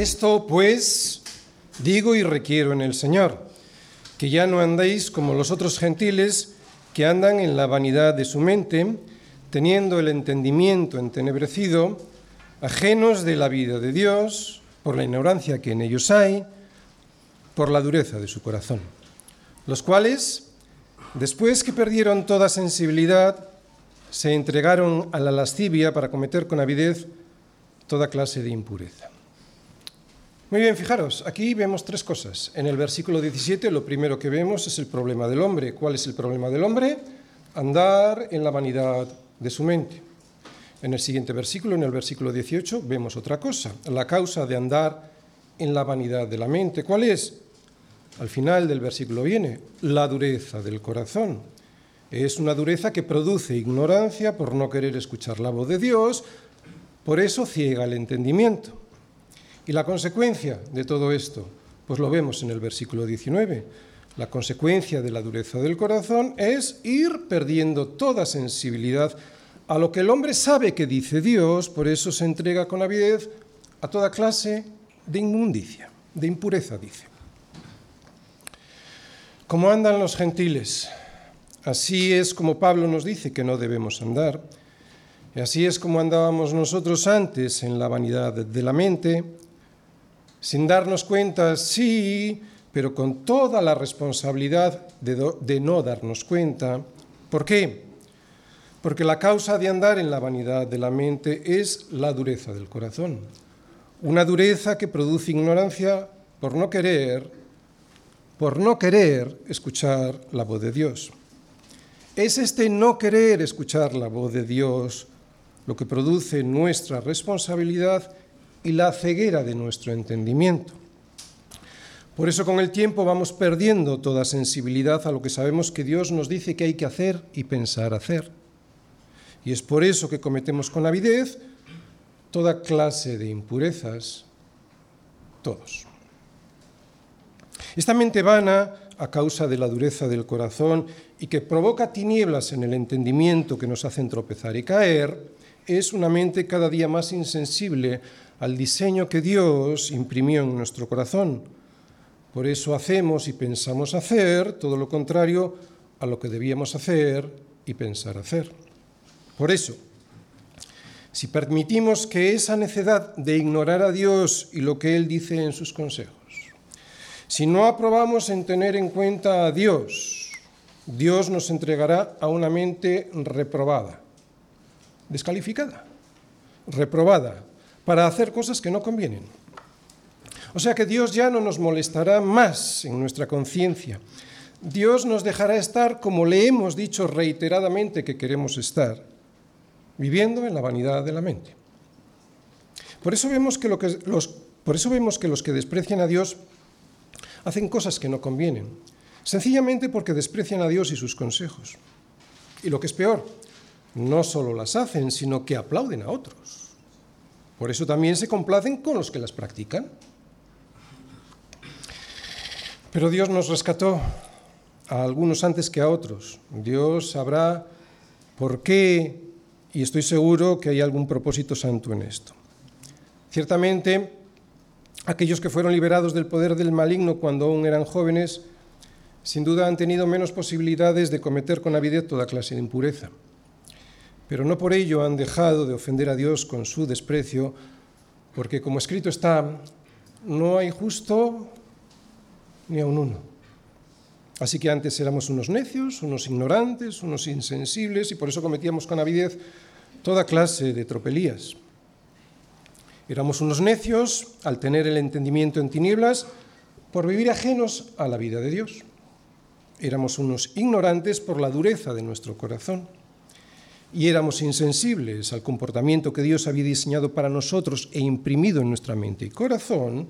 Esto pues digo y requiero en el Señor, que ya no andéis como los otros gentiles que andan en la vanidad de su mente, teniendo el entendimiento entenebrecido, ajenos de la vida de Dios, por la ignorancia que en ellos hay, por la dureza de su corazón, los cuales, después que perdieron toda sensibilidad, se entregaron a la lascivia para cometer con avidez toda clase de impureza. Muy bien, fijaros, aquí vemos tres cosas. En el versículo 17 lo primero que vemos es el problema del hombre. ¿Cuál es el problema del hombre? Andar en la vanidad de su mente. En el siguiente versículo, en el versículo 18, vemos otra cosa, la causa de andar en la vanidad de la mente. ¿Cuál es? Al final del versículo viene, la dureza del corazón. Es una dureza que produce ignorancia por no querer escuchar la voz de Dios, por eso ciega el entendimiento. Y la consecuencia de todo esto, pues lo vemos en el versículo 19. La consecuencia de la dureza del corazón es ir perdiendo toda sensibilidad a lo que el hombre sabe que dice Dios, por eso se entrega con avidez a toda clase de inmundicia, de impureza, dice. ¿Cómo andan los gentiles? Así es como Pablo nos dice que no debemos andar. Y así es como andábamos nosotros antes en la vanidad de la mente, sin darnos cuenta, sí, pero con toda la responsabilidad de, no darnos cuenta. ¿Por qué? Porque la causa de andar en la vanidad de la mente es la dureza del corazón. Una dureza que produce ignorancia por no querer, por no querer escuchar la voz de Dios. Es este no querer escuchar la voz de Dios lo que produce nuestra responsabilidad y la ceguera de nuestro entendimiento. Por eso con el tiempo vamos perdiendo toda sensibilidad a lo que sabemos que Dios nos dice que hay que hacer y pensar hacer. Y es por eso que cometemos con avidez toda clase de impurezas, todos. Esta mente vana, a causa de la dureza del corazón y que provoca tinieblas en el entendimiento que nos hacen tropezar y caer, es una mente cada día más insensible al diseño que Dios imprimió en nuestro corazón. Por eso hacemos y pensamos hacer todo lo contrario a lo que debíamos hacer y pensar hacer. Por eso, si permitimos que esa necedad de ignorar a Dios y lo que Él dice en sus consejos, si no aprobamos en tener en cuenta a Dios, Dios nos entregará a una mente reprobada, descalificada, reprobada, para hacer cosas que no convienen. O sea que Dios ya no nos molestará más en nuestra conciencia. Dios nos dejará estar como le hemos dicho reiteradamente que queremos estar, viviendo en la vanidad de la mente. Por eso vemos que, lo que los, por eso vemos que los que desprecian a Dios hacen cosas que no convienen, sencillamente porque desprecian a Dios y sus consejos. Y lo que es peor, no solo las hacen, sino que aplauden a otros. Por eso también se complacen con los que las practican. Pero Dios nos rescató a algunos antes que a otros. Dios sabrá por qué y estoy seguro que hay algún propósito santo en esto. Ciertamente, aquellos que fueron liberados del poder del maligno cuando aún eran jóvenes, sin duda han tenido menos posibilidades de cometer con avidez toda clase de impureza. Pero no por ello han dejado de ofender a Dios con su desprecio, porque como escrito está, no hay justo ni aun uno. Así que antes éramos unos necios, unos ignorantes, unos insensibles, y por eso cometíamos con avidez toda clase de tropelías. Éramos unos necios al tener el entendimiento en tinieblas por vivir ajenos a la vida de Dios. Éramos unos ignorantes por la dureza de nuestro corazón. Y éramos insensibles al comportamiento que Dios había diseñado para nosotros e imprimido en nuestra mente y corazón.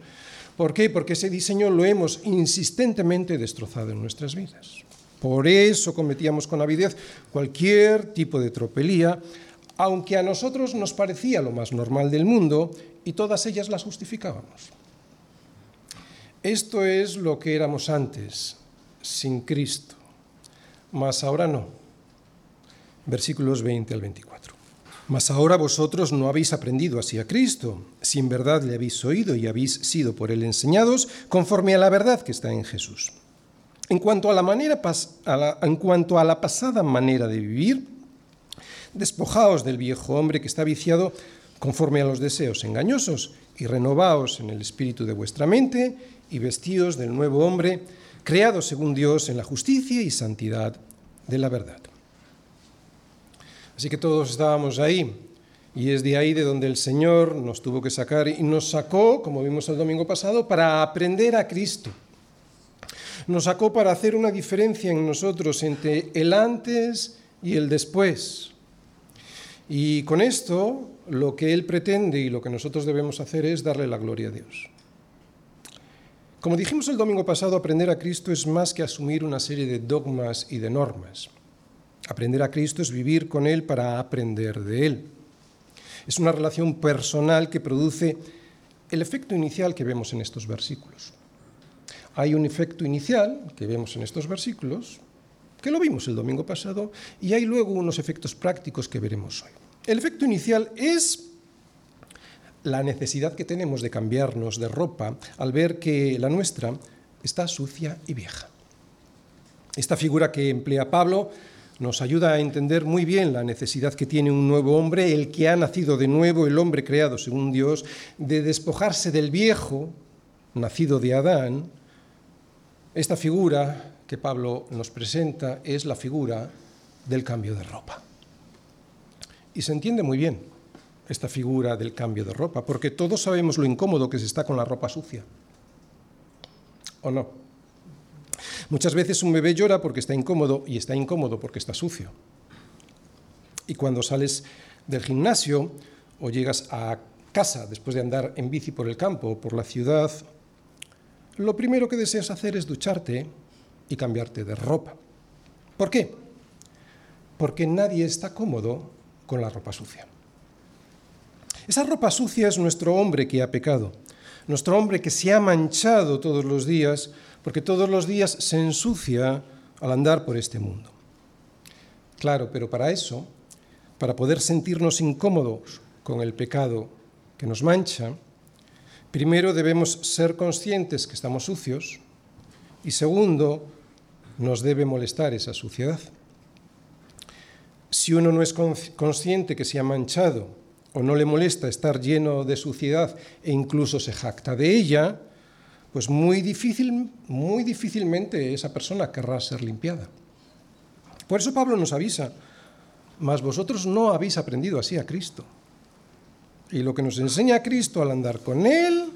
¿Por qué? Porque ese diseño lo hemos insistentemente destrozado en nuestras vidas. Por eso cometíamos con avidez cualquier tipo de tropelía, aunque a nosotros nos parecía lo más normal del mundo y todas ellas las justificábamos. Esto es lo que éramos antes, sin Cristo, mas ahora no. Versículos 20 al 24. Mas ahora vosotros no habéis aprendido así a Cristo, si en verdad le habéis oído y habéis sido por él enseñados, conforme a la verdad que está en Jesús. En cuanto a la, manera, en cuanto a la pasada manera de vivir, despojaos del viejo hombre que está viciado conforme a los deseos engañosos y renovaos en el espíritu de vuestra mente y vestíos del nuevo hombre, creado según Dios en la justicia y santidad de la verdad. Así que todos estábamos ahí, y es de ahí de donde el Señor nos tuvo que sacar y nos sacó, como vimos el domingo pasado, para aprender a Cristo. Nos sacó para hacer una diferencia en nosotros entre el antes y el después. Y con esto lo que Él pretende y lo que nosotros debemos hacer es darle la gloria a Dios. Como dijimos el domingo pasado, aprender a Cristo es más que asumir una serie de dogmas y de normas. Aprender a Cristo es vivir con Él para aprender de Él. Es una relación personal que produce el efecto inicial que vemos en estos versículos. Hay un efecto inicial que vemos en estos versículos, que lo vimos el domingo pasado, y hay luego unos efectos prácticos que veremos hoy. El efecto inicial es la necesidad que tenemos de cambiarnos de ropa al ver que la nuestra está sucia y vieja. Esta figura que emplea Pablo nos ayuda a entender muy bien la necesidad que tiene un nuevo hombre, el que ha nacido de nuevo, el hombre creado según Dios, de despojarse del viejo, nacido de Adán. Esta figura que Pablo nos presenta es la figura del cambio de ropa. Y se entiende muy bien esta figura del cambio de ropa, porque todos sabemos lo incómodo que se está con la ropa sucia. ¿O no? Muchas veces un bebé llora porque está incómodo y está incómodo porque está sucio. Y cuando sales del gimnasio o llegas a casa después de andar en bici por el campo o por la ciudad, lo primero que deseas hacer es ducharte y cambiarte de ropa. ¿Por qué? Porque nadie está cómodo con la ropa sucia. Esa ropa sucia es nuestro hombre que ha pecado, nuestro hombre que se ha manchado todos los días porque todos los días se ensucia al andar por este mundo. Claro, pero para eso, para poder sentirnos incómodos con el pecado que nos mancha, primero debemos ser conscientes que estamos sucios y segundo, nos debe molestar esa suciedad. Si uno no es consciente que se ha manchado o no le molesta estar lleno de suciedad e incluso se jacta de ella, pues muy, difícil, muy difícilmente esa persona querrá ser limpiada. Por eso Pablo nos avisa, mas vosotros no habéis aprendido así a Cristo. Y lo que nos enseña a Cristo al andar con Él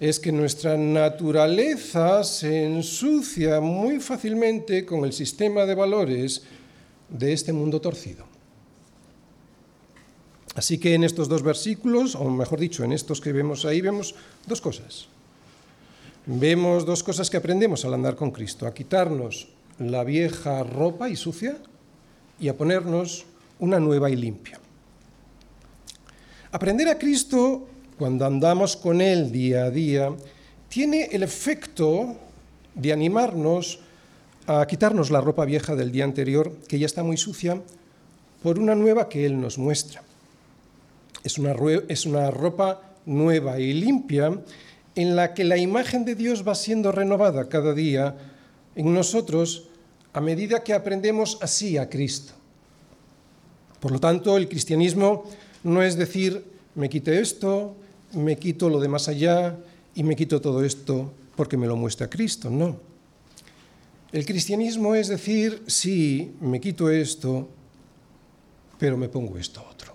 es que nuestra naturaleza se ensucia muy fácilmente con el sistema de valores de este mundo torcido. Así que en estos dos versículos, o mejor dicho, en estos que vemos ahí, vemos dos cosas vemos dos cosas que aprendemos al andar con Cristo, a quitarnos la vieja ropa y sucia y a ponernos una nueva y limpia. Aprender a Cristo cuando andamos con Él día a día tiene el efecto de animarnos a quitarnos la ropa vieja del día anterior, que ya está muy sucia, por una nueva que Él nos muestra. Es una, es una ropa nueva y limpia en la que la imagen de Dios va siendo renovada cada día en nosotros a medida que aprendemos así a Cristo. Por lo tanto, el cristianismo no es decir, me quite esto, me quito lo de más allá y me quito todo esto porque me lo muestra Cristo, no. El cristianismo es decir, sí, me quito esto, pero me pongo esto otro.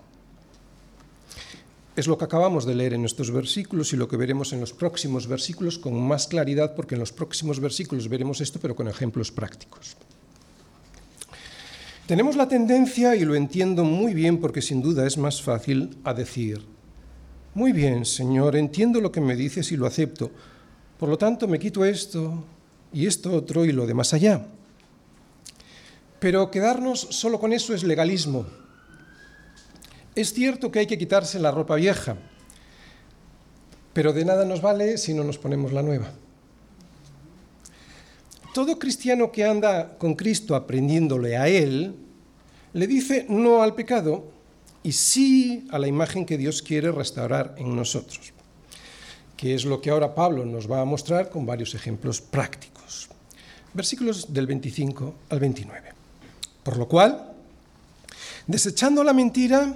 Es lo que acabamos de leer en estos versículos y lo que veremos en los próximos versículos con más claridad, porque en los próximos versículos veremos esto, pero con ejemplos prácticos. Tenemos la tendencia, y lo entiendo muy bien porque sin duda es más fácil, a decir, muy bien, Señor, entiendo lo que me dices y lo acepto, por lo tanto me quito esto y esto otro y lo de más allá. Pero quedarnos solo con eso es legalismo es cierto que hay que quitarse la ropa vieja, pero de nada nos vale si no nos ponemos la nueva. Todo cristiano que anda con Cristo aprendiéndole a Él, le dice no al pecado y sí a la imagen que Dios quiere restaurar en nosotros. que es lo que ahora Pablo nos va a mostrar con varios ejemplos prácticos. Versículos del 25 al 29. Por lo cual, desechando la mentira,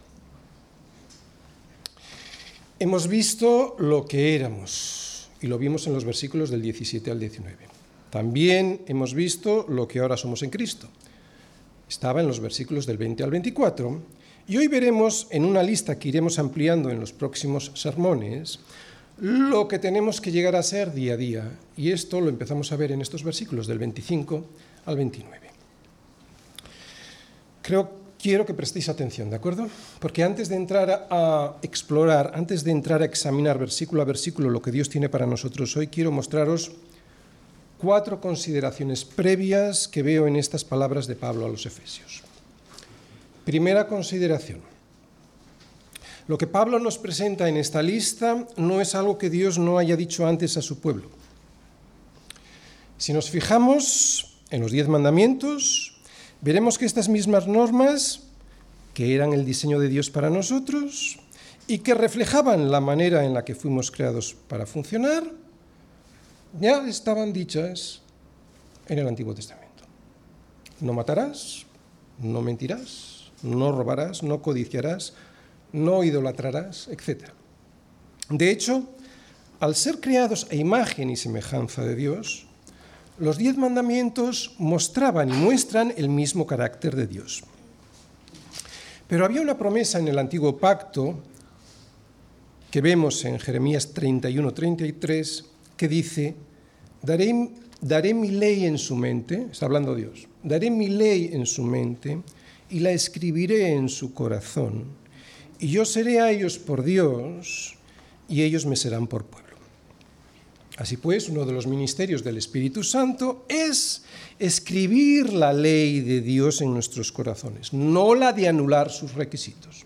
Hemos visto lo que éramos, y lo vimos en los versículos del 17 al 19. También hemos visto lo que ahora somos en Cristo. Estaba en los versículos del 20 al 24 y hoy veremos en una lista que iremos ampliando en los próximos sermones lo que tenemos que llegar a ser día a día. Y esto lo empezamos a ver en estos versículos del 25 al 29. Creo, quiero que prestéis atención, ¿de acuerdo? Porque antes de entrar a explorar, antes de entrar a examinar versículo a versículo lo que Dios tiene para nosotros hoy, quiero mostraros cuatro consideraciones previas que veo en estas palabras de Pablo a los Efesios. Primera consideración. Lo que Pablo nos presenta en esta lista no es algo que Dios no haya dicho antes a su pueblo. Si nos fijamos en los diez mandamientos, veremos que estas mismas normas, que eran el diseño de Dios para nosotros y que reflejaban la manera en la que fuimos creados para funcionar, ya estaban dichas en el Antiguo Testamento. No matarás, no mentirás, no robarás, no codiciarás, no idolatrarás, etc. De hecho, al ser creados a imagen y semejanza de Dios, los diez mandamientos mostraban y muestran el mismo carácter de Dios. Pero había una promesa en el antiguo pacto que vemos en Jeremías 31-33 que dice, daré, daré mi ley en su mente, está hablando Dios, daré mi ley en su mente y la escribiré en su corazón, y yo seré a ellos por Dios, y ellos me serán por pueblo. Así pues, uno de los ministerios del Espíritu Santo es escribir la ley de Dios en nuestros corazones, no la de anular sus requisitos.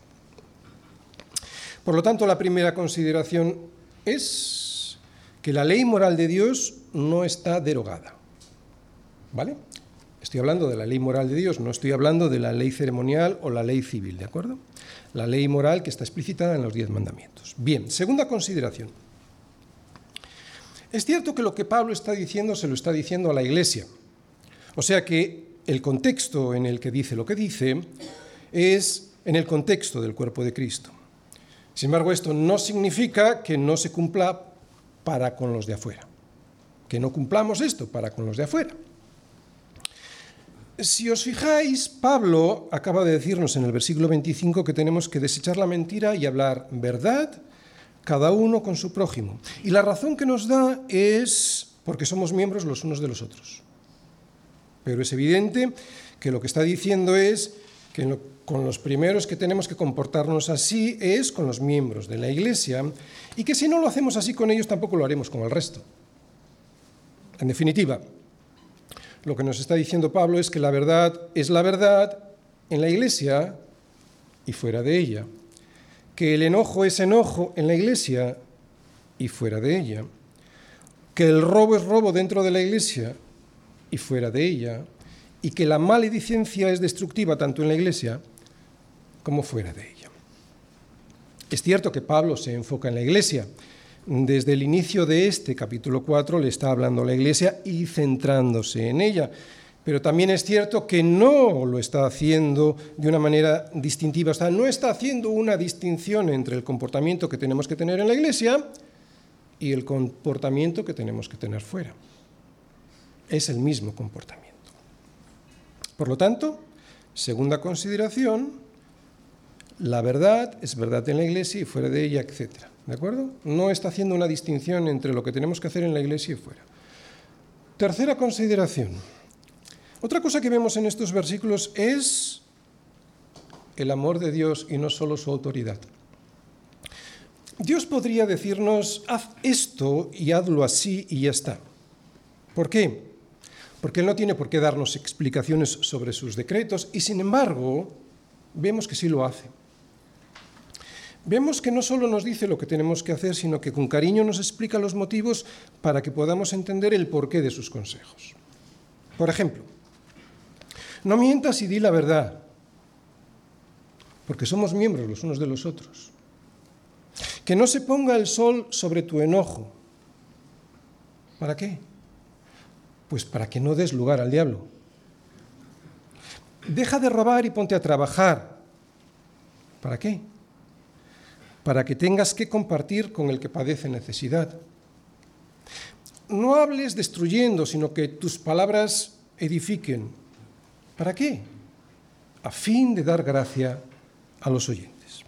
Por lo tanto, la primera consideración es que la ley moral de Dios no está derogada. ¿Vale? Estoy hablando de la ley moral de Dios, no estoy hablando de la ley ceremonial o la ley civil, ¿de acuerdo? La ley moral que está explicitada en los diez mandamientos. Bien, segunda consideración. Es cierto que lo que Pablo está diciendo se lo está diciendo a la iglesia. O sea que el contexto en el que dice lo que dice es en el contexto del cuerpo de Cristo. Sin embargo, esto no significa que no se cumpla para con los de afuera, que no cumplamos esto para con los de afuera. Si os fijáis, Pablo acaba de decirnos en el versículo 25 que tenemos que desechar la mentira y hablar verdad, cada uno con su prójimo. Y la razón que nos da es porque somos miembros los unos de los otros. Pero es evidente que lo que está diciendo es que con los primeros que tenemos que comportarnos así es con los miembros de la Iglesia y que si no lo hacemos así con ellos tampoco lo haremos con el resto. En definitiva, lo que nos está diciendo Pablo es que la verdad es la verdad en la iglesia y fuera de ella, que el enojo es enojo en la iglesia y fuera de ella, que el robo es robo dentro de la iglesia y fuera de ella, y que la maledicencia es destructiva tanto en la iglesia como fuera de ella. Es cierto que Pablo se enfoca en la iglesia, desde el inicio de este capítulo 4 le está hablando a la Iglesia y centrándose en ella. Pero también es cierto que no lo está haciendo de una manera distintiva, o sea, no está haciendo una distinción entre el comportamiento que tenemos que tener en la Iglesia y el comportamiento que tenemos que tener fuera. Es el mismo comportamiento. Por lo tanto, segunda consideración, la verdad es verdad en la Iglesia y fuera de ella, etcétera. ¿De acuerdo? No está haciendo una distinción entre lo que tenemos que hacer en la iglesia y fuera. Tercera consideración. Otra cosa que vemos en estos versículos es el amor de Dios y no solo su autoridad. Dios podría decirnos, haz esto y hazlo así y ya está. ¿Por qué? Porque Él no tiene por qué darnos explicaciones sobre sus decretos y sin embargo vemos que sí lo hace. Vemos que no solo nos dice lo que tenemos que hacer, sino que con cariño nos explica los motivos para que podamos entender el porqué de sus consejos. Por ejemplo, no mientas y di la verdad, porque somos miembros los unos de los otros. Que no se ponga el sol sobre tu enojo. ¿Para qué? Pues para que no des lugar al diablo. Deja de robar y ponte a trabajar. ¿Para qué? para que tengas que compartir con el que padece necesidad. No hables destruyendo, sino que tus palabras edifiquen. ¿Para qué? A fin de dar gracia a los oyentes.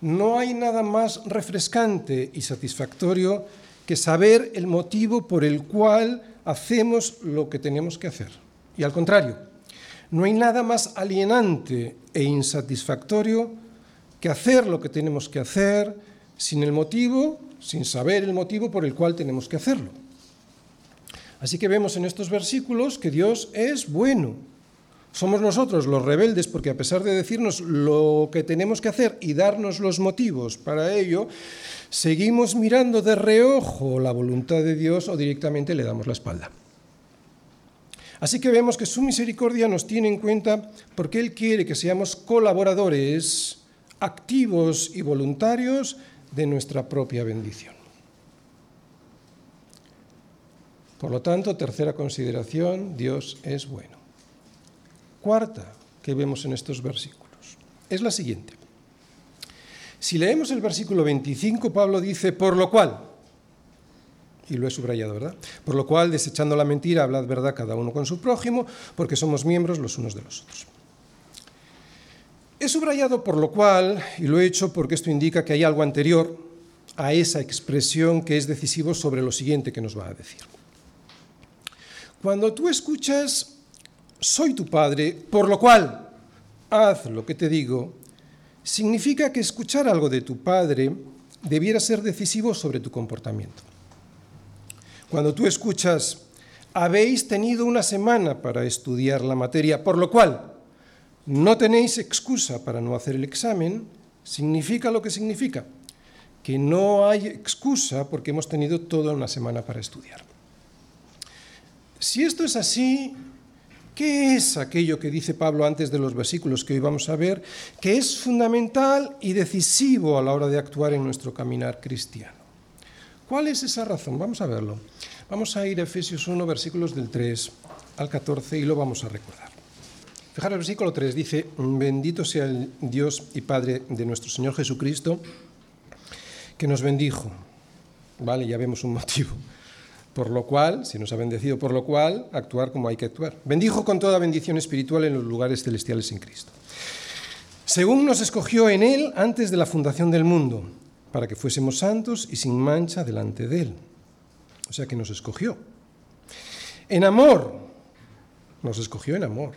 No hay nada más refrescante y satisfactorio que saber el motivo por el cual hacemos lo que tenemos que hacer. Y al contrario, no hay nada más alienante e insatisfactorio que hacer lo que tenemos que hacer sin el motivo, sin saber el motivo por el cual tenemos que hacerlo. Así que vemos en estos versículos que Dios es bueno. Somos nosotros los rebeldes porque a pesar de decirnos lo que tenemos que hacer y darnos los motivos para ello, seguimos mirando de reojo la voluntad de Dios o directamente le damos la espalda. Así que vemos que su misericordia nos tiene en cuenta porque Él quiere que seamos colaboradores activos y voluntarios de nuestra propia bendición. Por lo tanto, tercera consideración, Dios es bueno. Cuarta que vemos en estos versículos es la siguiente. Si leemos el versículo 25, Pablo dice, por lo cual, y lo he subrayado, ¿verdad? Por lo cual, desechando la mentira, hablad verdad cada uno con su prójimo, porque somos miembros los unos de los otros. He subrayado por lo cual, y lo he hecho porque esto indica que hay algo anterior a esa expresión que es decisivo sobre lo siguiente que nos va a decir. Cuando tú escuchas, soy tu padre, por lo cual, haz lo que te digo, significa que escuchar algo de tu padre debiera ser decisivo sobre tu comportamiento. Cuando tú escuchas, habéis tenido una semana para estudiar la materia, por lo cual, no tenéis excusa para no hacer el examen, significa lo que significa, que no hay excusa porque hemos tenido toda una semana para estudiar. Si esto es así, ¿qué es aquello que dice Pablo antes de los versículos que hoy vamos a ver, que es fundamental y decisivo a la hora de actuar en nuestro caminar cristiano? ¿Cuál es esa razón? Vamos a verlo. Vamos a ir a Efesios 1, versículos del 3 al 14 y lo vamos a recordar. Fijaros, el versículo 3 dice, bendito sea el Dios y Padre de nuestro Señor Jesucristo, que nos bendijo. Vale, ya vemos un motivo. Por lo cual, si nos ha bendecido, por lo cual, actuar como hay que actuar. Bendijo con toda bendición espiritual en los lugares celestiales en Cristo. Según nos escogió en Él antes de la fundación del mundo, para que fuésemos santos y sin mancha delante de Él. O sea que nos escogió. En amor, nos escogió en amor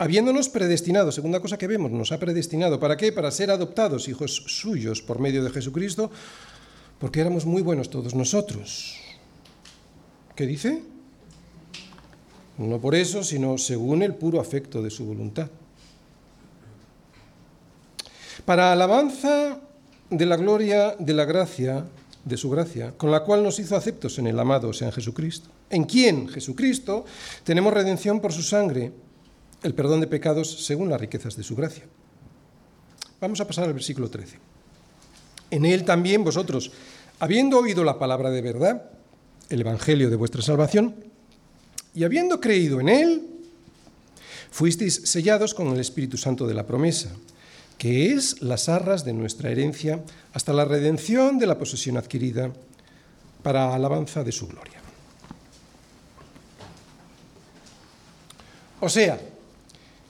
habiéndonos predestinado, segunda cosa que vemos, nos ha predestinado. ¿Para qué? Para ser adoptados hijos suyos por medio de Jesucristo, porque éramos muy buenos todos nosotros. ¿Qué dice? No por eso, sino según el puro afecto de su voluntad. Para alabanza de la gloria de la gracia, de su gracia, con la cual nos hizo aceptos en el amado, o sea, Jesucristo. ¿En quién? Jesucristo, tenemos redención por su sangre el perdón de pecados según las riquezas de su gracia. Vamos a pasar al versículo 13. En él también vosotros, habiendo oído la palabra de verdad, el Evangelio de vuestra salvación, y habiendo creído en él, fuisteis sellados con el Espíritu Santo de la promesa, que es las arras de nuestra herencia hasta la redención de la posesión adquirida para alabanza de su gloria. O sea,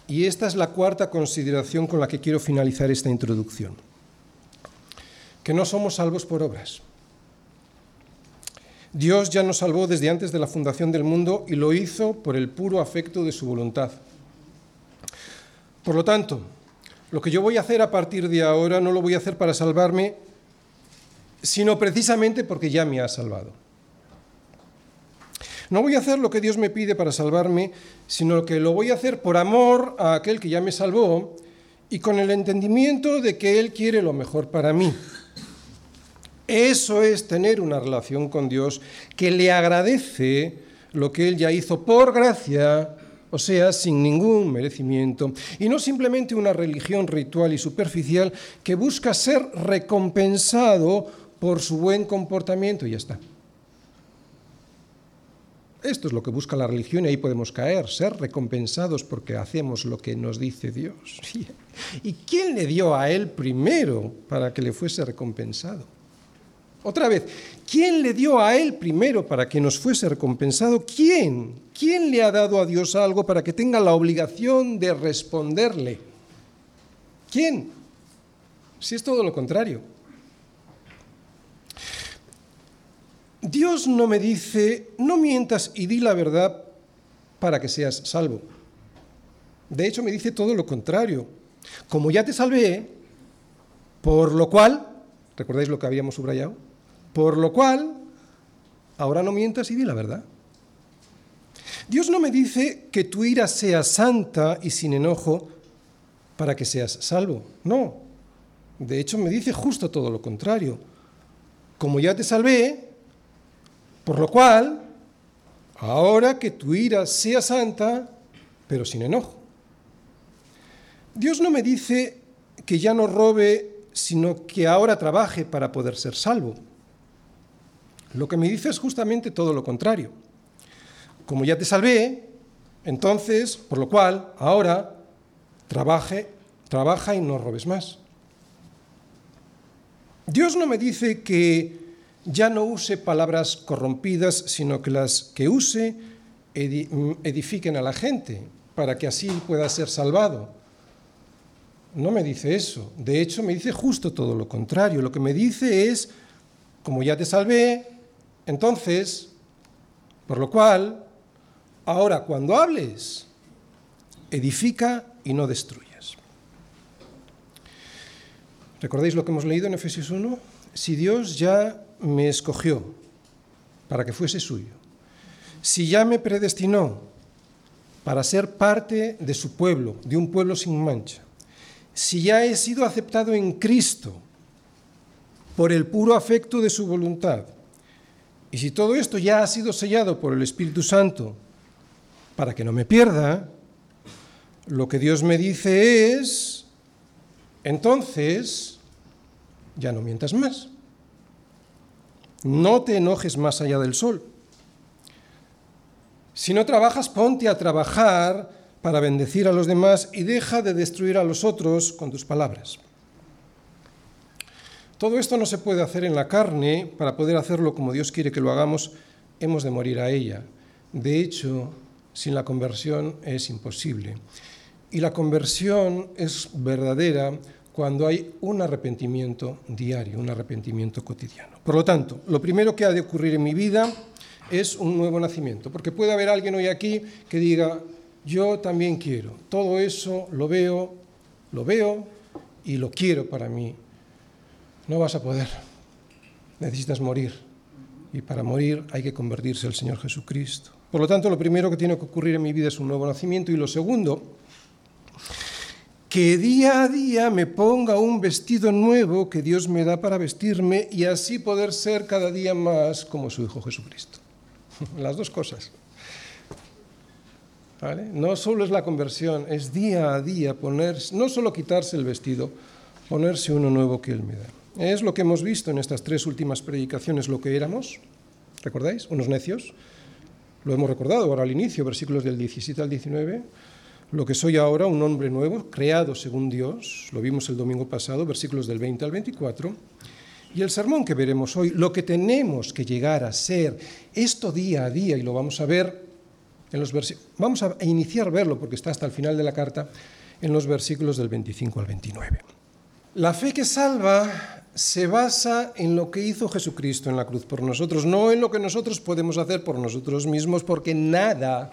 y esta es la cuarta consideración con la que quiero finalizar esta introducción. Que no somos salvos por obras. Dios ya nos salvó desde antes de la fundación del mundo y lo hizo por el puro afecto de su voluntad. Por lo tanto, Lo que yo voy a hacer a partir de ahora no lo voy a hacer para salvarme, sino precisamente porque ya me ha salvado. No voy a hacer lo que Dios me pide para salvarme, sino que lo voy a hacer por amor a aquel que ya me salvó y con el entendimiento de que Él quiere lo mejor para mí. Eso es tener una relación con Dios que le agradece lo que Él ya hizo por gracia, o sea, sin ningún merecimiento, y no simplemente una religión ritual y superficial que busca ser recompensado por su buen comportamiento y ya está. Esto es lo que busca la religión y ahí podemos caer, ser recompensados porque hacemos lo que nos dice Dios. ¿Y quién le dio a él primero para que le fuese recompensado? Otra vez, ¿quién le dio a él primero para que nos fuese recompensado? ¿Quién? ¿Quién le ha dado a Dios algo para que tenga la obligación de responderle? ¿Quién? Si es todo lo contrario. Dios no me dice, no mientas y di la verdad para que seas salvo. De hecho, me dice todo lo contrario. Como ya te salvé, por lo cual, ¿recordáis lo que habíamos subrayado? Por lo cual, ahora no mientas y di la verdad. Dios no me dice que tu ira sea santa y sin enojo para que seas salvo. No. De hecho, me dice justo todo lo contrario. Como ya te salvé, por lo cual, ahora que tu ira sea santa, pero sin enojo. Dios no me dice que ya no robe, sino que ahora trabaje para poder ser salvo. Lo que me dice es justamente todo lo contrario. Como ya te salvé, entonces, por lo cual, ahora trabaje, trabaja y no robes más. Dios no me dice que ya no use palabras corrompidas, sino que las que use edifiquen a la gente para que así pueda ser salvado. No me dice eso. De hecho, me dice justo todo lo contrario. Lo que me dice es, como ya te salvé, entonces, por lo cual, ahora cuando hables, edifica y no destruyas. ¿Recordáis lo que hemos leído en Efesios 1? Si Dios ya me escogió para que fuese suyo, si ya me predestinó para ser parte de su pueblo, de un pueblo sin mancha, si ya he sido aceptado en Cristo por el puro afecto de su voluntad, y si todo esto ya ha sido sellado por el Espíritu Santo para que no me pierda, lo que Dios me dice es, entonces, ya no mientas más. No te enojes más allá del sol. Si no trabajas, ponte a trabajar para bendecir a los demás y deja de destruir a los otros con tus palabras. Todo esto no se puede hacer en la carne, para poder hacerlo como Dios quiere que lo hagamos, hemos de morir a ella. De hecho, sin la conversión es imposible. Y la conversión es verdadera cuando hay un arrepentimiento diario, un arrepentimiento cotidiano. Por lo tanto, lo primero que ha de ocurrir en mi vida es un nuevo nacimiento, porque puede haber alguien hoy aquí que diga, yo también quiero, todo eso lo veo, lo veo y lo quiero para mí. No vas a poder, necesitas morir, y para morir hay que convertirse al Señor Jesucristo. Por lo tanto, lo primero que tiene que ocurrir en mi vida es un nuevo nacimiento y lo segundo que día a día me ponga un vestido nuevo que Dios me da para vestirme y así poder ser cada día más como su Hijo Jesucristo. Las dos cosas. No solo es la conversión, es día a día ponerse, no solo quitarse el vestido, ponerse uno nuevo que Él me da. Es lo que hemos visto en estas tres últimas predicaciones, lo que éramos, ¿recordáis? Unos necios. Lo hemos recordado ahora al inicio, versículos del 17 al 19 lo que soy ahora, un hombre nuevo, creado según Dios, lo vimos el domingo pasado, versículos del 20 al 24, y el sermón que veremos hoy, lo que tenemos que llegar a ser, esto día a día, y lo vamos a ver en los versículos, vamos a iniciar a verlo porque está hasta el final de la carta, en los versículos del 25 al 29. La fe que salva se basa en lo que hizo Jesucristo en la cruz por nosotros, no en lo que nosotros podemos hacer por nosotros mismos, porque nada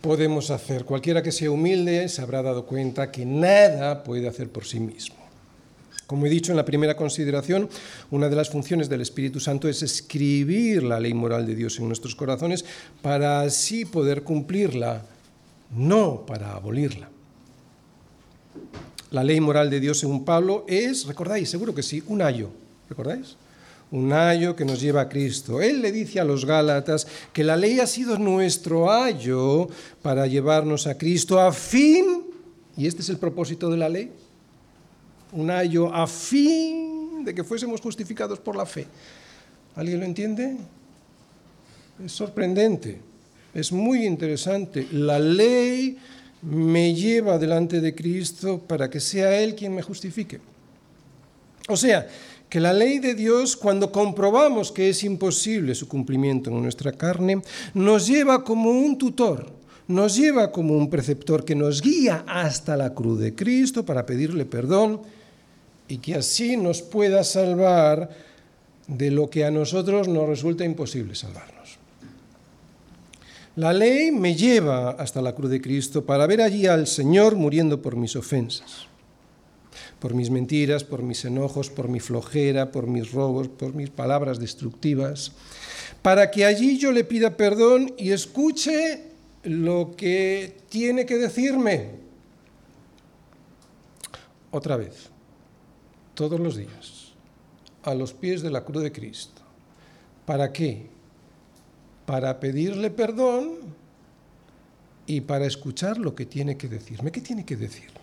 podemos hacer. Cualquiera que sea humilde se habrá dado cuenta que nada puede hacer por sí mismo. Como he dicho en la primera consideración, una de las funciones del Espíritu Santo es escribir la ley moral de Dios en nuestros corazones para así poder cumplirla, no para abolirla. La ley moral de Dios según Pablo es, recordáis, seguro que sí, un ayo, ¿recordáis? Un ayo que nos lleva a Cristo. Él le dice a los Gálatas que la ley ha sido nuestro ayo para llevarnos a Cristo a fin, y este es el propósito de la ley, un ayo a fin de que fuésemos justificados por la fe. ¿Alguien lo entiende? Es sorprendente, es muy interesante. La ley me lleva delante de Cristo para que sea Él quien me justifique. O sea, que la ley de Dios, cuando comprobamos que es imposible su cumplimiento en nuestra carne, nos lleva como un tutor, nos lleva como un preceptor que nos guía hasta la cruz de Cristo para pedirle perdón y que así nos pueda salvar de lo que a nosotros nos resulta imposible salvarnos. La ley me lleva hasta la cruz de Cristo para ver allí al Señor muriendo por mis ofensas, por mis mentiras, por mis enojos, por mi flojera, por mis robos, por mis palabras destructivas, para que allí yo le pida perdón y escuche lo que tiene que decirme. Otra vez todos los días a los pies de la cruz de Cristo. ¿Para qué? Para pedirle perdón y para escuchar lo que tiene que decirme. ¿Qué tiene que decirme?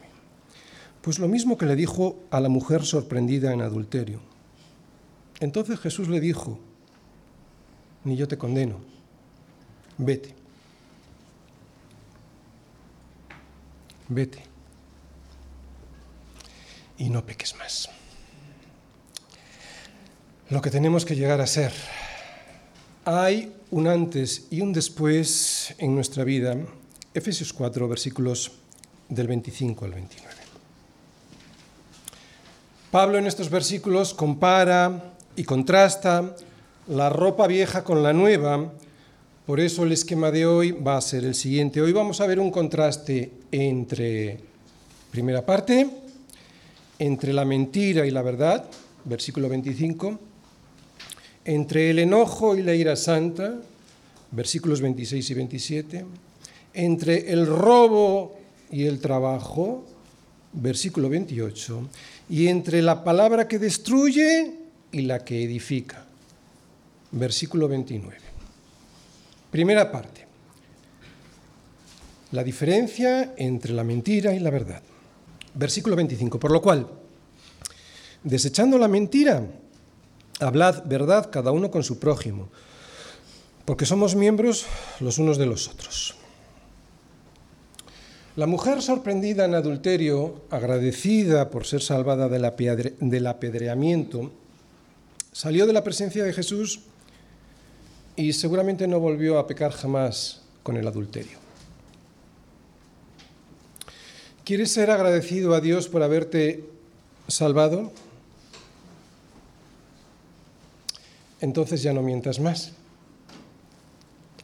Pues lo mismo que le dijo a la mujer sorprendida en adulterio. Entonces Jesús le dijo, ni yo te condeno, vete, vete y no peques más lo que tenemos que llegar a ser. Hay un antes y un después en nuestra vida. Efesios 4, versículos del 25 al 29. Pablo en estos versículos compara y contrasta la ropa vieja con la nueva. Por eso el esquema de hoy va a ser el siguiente. Hoy vamos a ver un contraste entre, primera parte, entre la mentira y la verdad, versículo 25, entre el enojo y la ira santa, versículos 26 y 27, entre el robo y el trabajo, versículo 28, y entre la palabra que destruye y la que edifica, versículo 29. Primera parte, la diferencia entre la mentira y la verdad. Versículo 25, por lo cual, desechando la mentira, Hablad verdad cada uno con su prójimo, porque somos miembros los unos de los otros. La mujer sorprendida en adulterio, agradecida por ser salvada del, apedreamiento, salió de la presencia de Jesús y seguramente no volvió a pecar jamás con el adulterio. ¿Quieres ser agradecido a Dios por haberte salvado? Entonces ya no mientas más.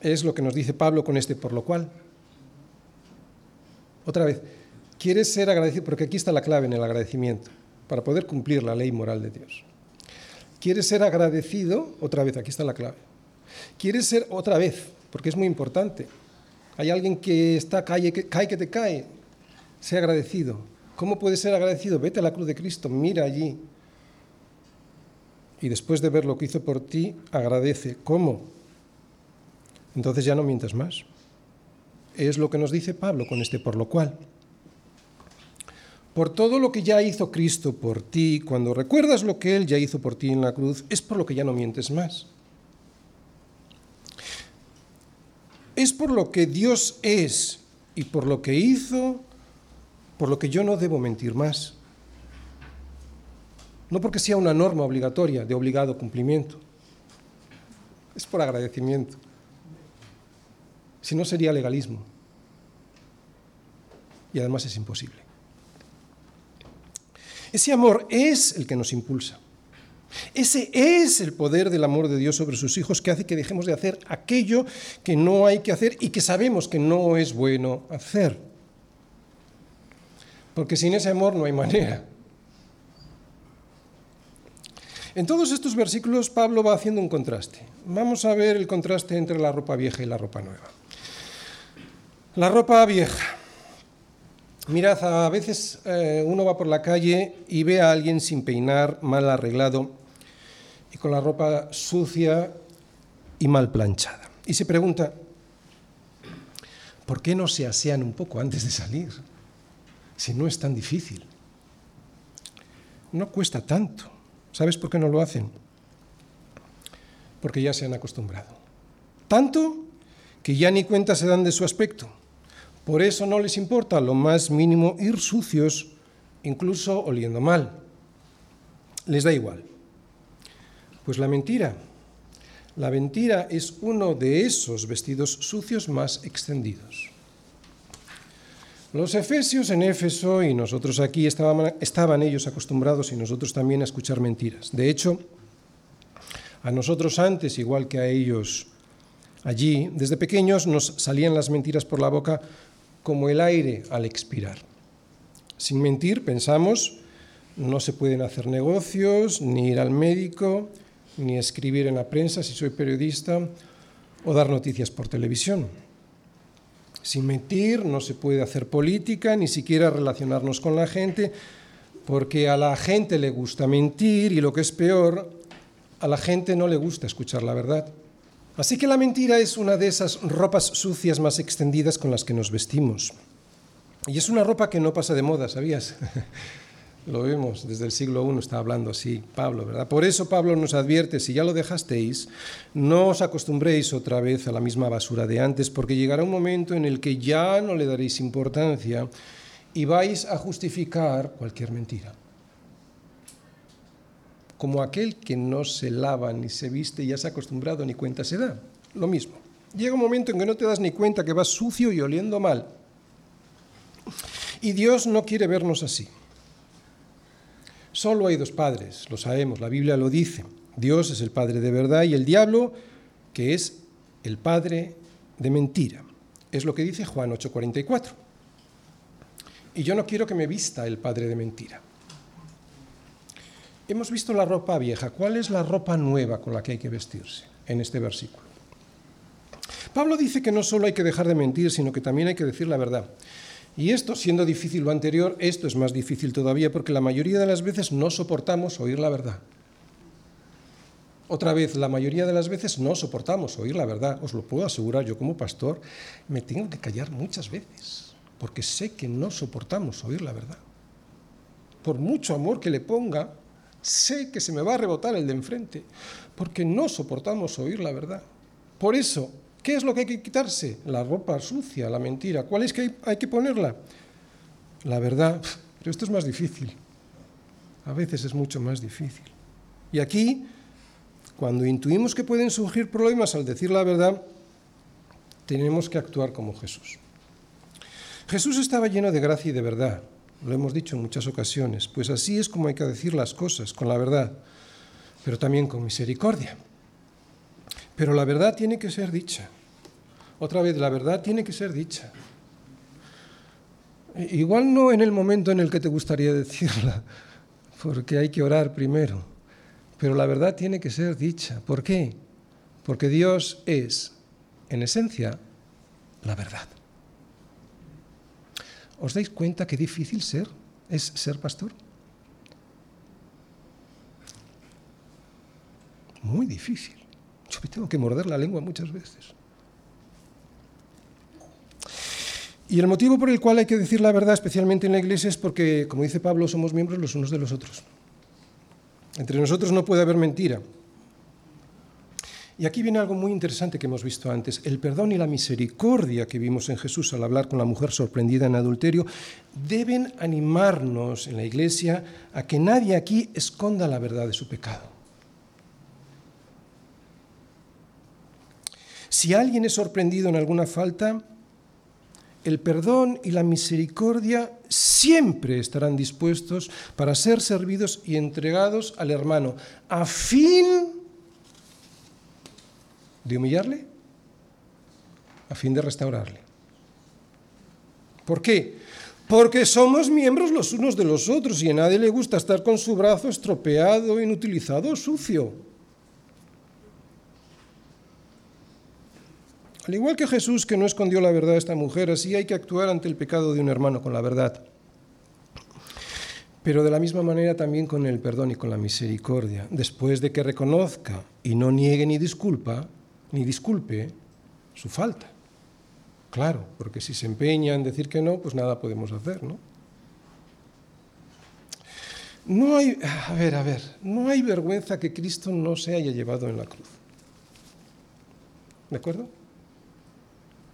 Es lo que nos dice Pablo con este por lo cual. Otra vez, quieres ser agradecido, porque aquí está la clave en el agradecimiento, para poder cumplir la ley moral de Dios. ¿Quieres ser agradecido? Otra vez, aquí está la clave. ¿Quieres ser otra vez? Porque es muy importante. Hay alguien que está, cae, que, cae que te cae. Sea agradecido. ¿Cómo puedes ser agradecido? Vete a la cruz de Cristo, mira allí, y después de ver lo que hizo por ti, agradece. ¿Cómo? Entonces ya no mientas más. Es lo que nos dice Pablo con este por lo cual. Por todo lo que ya hizo Cristo por ti, cuando recuerdas lo que Él ya hizo por ti en la cruz, es por lo que ya no mientes más. Es por lo que Dios es y por lo que hizo, por lo que yo no debo mentir más. No porque sea una norma obligatoria, de obligado cumplimiento. Es por agradecimiento. Si no sería legalismo. Y además es imposible. Ese amor es el que nos impulsa. Ese es el poder del amor de Dios sobre sus hijos que hace que dejemos de hacer aquello que no hay que hacer y que sabemos que no es bueno hacer. Porque sin ese amor no hay manera. En todos estos versículos Pablo va haciendo un contraste. Vamos a ver el contraste entre la ropa vieja y la ropa nueva. La ropa vieja. Mirad, a veces eh, uno va por la calle y ve a alguien sin peinar, mal arreglado y con la ropa sucia y mal planchada. Y se pregunta, ¿por qué no se asean un poco antes de salir? Si no es tan difícil. No cuesta tanto. ¿Sabes por qué no lo hacen? Porque ya se han acostumbrado. Tanto que ya ni cuenta se dan de su aspecto. Por eso no les importa lo más mínimo ir sucios, incluso oliendo mal. Les da igual. Pues la mentira. La mentira es uno de esos vestidos sucios más extendidos. Los efesios en Éfeso y nosotros aquí estaban, ellos acostumbrados y nosotros también a escuchar mentiras. De hecho, a nosotros antes, igual que a ellos allí, desde pequeños nos salían las mentiras por la boca como el aire al expirar. Sin mentir, pensamos, no se pueden hacer negocios, ni ir al médico, ni escribir en la prensa si soy periodista, o dar noticias por televisión. Sin mentir no se puede hacer política, ni siquiera relacionarnos con la gente, porque a la gente le gusta mentir y lo que es peor, a la gente no le gusta escuchar la verdad. Así que la mentira es una de esas ropas sucias más extendidas con las que nos vestimos. Y es una ropa que no pasa de moda, ¿sabías? Lo vemos, desde el siglo I está hablando así Pablo, ¿verdad? Por eso Pablo nos advierte, si ya lo dejasteis, no os acostumbréis otra vez a la misma basura de antes, porque llegará un momento en el que ya no le daréis importancia y vais a justificar cualquier mentira. Como aquel que no se lava ni se viste y ya se ha acostumbrado ni cuenta se da. Lo mismo. Llega un momento en que no te das ni cuenta que vas sucio y oliendo mal. Y Dios no quiere vernos así. Solo hay dos padres, lo sabemos, la Biblia lo dice. Dios es el padre de verdad y el diablo, que es el padre de mentira. Es lo que dice Juan 8:44. Y yo no quiero que me vista el padre de mentira. Hemos visto la ropa vieja. ¿Cuál es la ropa nueva con la que hay que vestirse en este versículo? Pablo dice que no solo hay que dejar de mentir, sino que también hay que decir la verdad. Y esto, siendo difícil lo anterior, esto es más difícil todavía porque la mayoría de las veces no soportamos oír la verdad. Otra vez, la mayoría de las veces no soportamos oír la verdad. Os lo puedo asegurar, yo como pastor me tengo que callar muchas veces porque sé que no soportamos oír la verdad. Por mucho amor que le ponga, sé que se me va a rebotar el de enfrente porque no soportamos oír la verdad. Por eso, ¿Qué es lo que hay que quitarse? La ropa sucia, la mentira. ¿Cuál es que hay, que ponerla? La verdad. Pero esto es más difícil. A veces es mucho más difícil. Y aquí, cuando intuimos que pueden surgir problemas al decir la verdad, tenemos que actuar como Jesús. Jesús estaba lleno de gracia y de verdad, lo hemos dicho en muchas ocasiones, pues así es como hay que decir las cosas, con la verdad, pero también con misericordia. Pero la verdad tiene que ser dicha. Otra vez, la verdad tiene que ser dicha. Igual no en el momento en el que te gustaría decirla, porque hay que orar primero, pero la verdad tiene que ser dicha. ¿Por qué? Porque Dios es, en esencia, la verdad. ¿Os dais cuenta qué difícil ser es ser pastor? Muy difícil. Me tengo que morder la lengua muchas veces. Y el motivo por el cual hay que decir la verdad, especialmente en la iglesia, es porque, como dice Pablo, somos miembros los unos de los otros. Entre nosotros no puede haber mentira. Y aquí viene algo muy interesante que hemos visto antes. El perdón y la misericordia que vimos en Jesús al hablar con la mujer sorprendida en adulterio deben animarnos en la iglesia a que nadie aquí esconda la verdad de su pecado. Si alguien es sorprendido en alguna falta, el perdón y la misericordia siempre estarán dispuestos para ser servidos y entregados al hermano, a fin de humillarle, a fin de restaurarle. ¿Por qué? Porque somos miembros los unos de los otros y a nadie le gusta estar con su brazo estropeado, inutilizado, sucio. Al igual que Jesús que no escondió la verdad a esta mujer, así hay que actuar ante el pecado de un hermano con la verdad. Pero de la misma manera también con el perdón y con la misericordia. Después de que reconozca y no niegue ni disculpa, ni disculpe su falta. Claro, porque si se empeña en decir que no, pues nada podemos hacer, ¿no? No hay, a ver, a ver, no hay vergüenza que Cristo no se haya llevado en la cruz. ¿De acuerdo?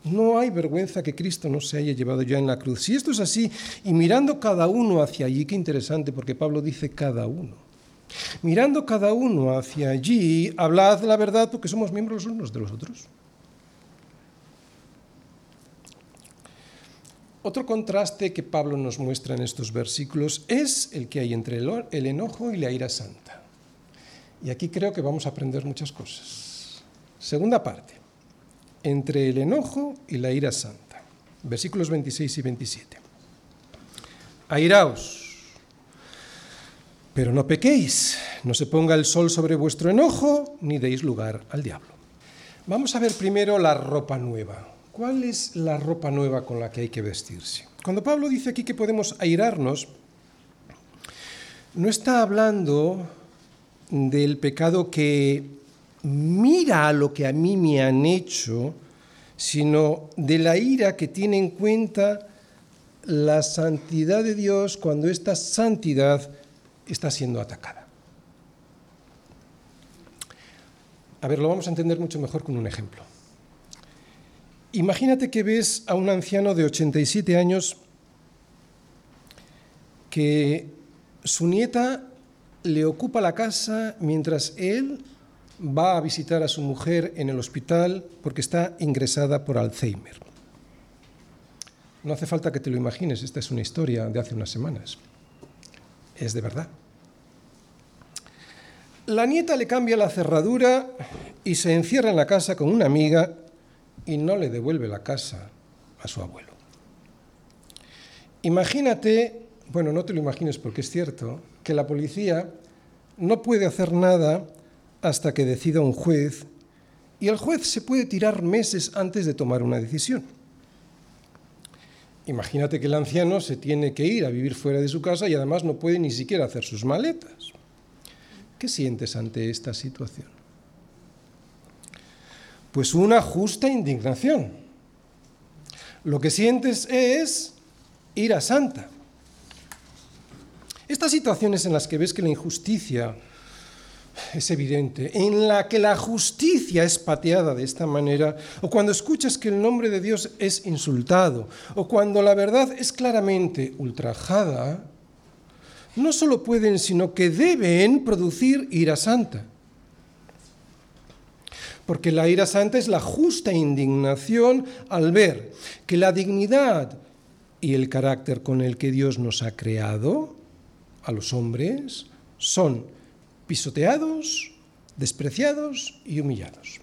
No hay vergüenza que Cristo no se haya llevado ya en la cruz. Si esto es así, y mirando cada uno hacia allí, qué interesante, porque Pablo dice cada uno. Mirando cada uno hacia allí, hablad la verdad porque somos miembros los unos de los otros. Otro contraste que Pablo nos muestra en estos versículos es el que hay entre el enojo y la ira santa. Y aquí creo que vamos a aprender muchas cosas. Segunda parte entre el enojo y la ira santa. Versículos 26 y 27. Airaos, pero no pequéis, no se ponga el sol sobre vuestro enojo, ni deis lugar al diablo. Vamos a ver primero la ropa nueva. ¿Cuál es la ropa nueva con la que hay que vestirse? Cuando Pablo dice aquí que podemos airarnos, no está hablando del pecado que mira lo que a mí me han hecho, sino de la ira que tiene en cuenta la santidad de Dios cuando esta santidad está siendo atacada. A ver, lo vamos a entender mucho mejor con un ejemplo. Imagínate que ves a un anciano de 87 años que su nieta le ocupa la casa mientras él va a visitar a su mujer en el hospital porque está ingresada por Alzheimer. No hace falta que te lo imagines, esta es una historia de hace unas semanas. Es de verdad. La nieta le cambia la cerradura y se encierra en la casa con una amiga y no le devuelve la casa a su abuelo. Imagínate, bueno, no te lo imagines porque es cierto, que la policía no puede hacer nada hasta que decida un juez y el juez se puede tirar meses antes de tomar una decisión. Imagínate que el anciano se tiene que ir a vivir fuera de su casa y además no puede ni siquiera hacer sus maletas. ¿Qué sientes ante esta situación? Pues una justa indignación. Lo que sientes es ira santa. Estas situaciones en las que ves que la injusticia es evidente, en la que la justicia es pateada de esta manera, o cuando escuchas que el nombre de Dios es insultado, o cuando la verdad es claramente ultrajada, no solo pueden, sino que deben producir ira santa. Porque la ira santa es la justa indignación al ver que la dignidad y el carácter con el que Dios nos ha creado a los hombres son pisoteados, despreciados y humillados.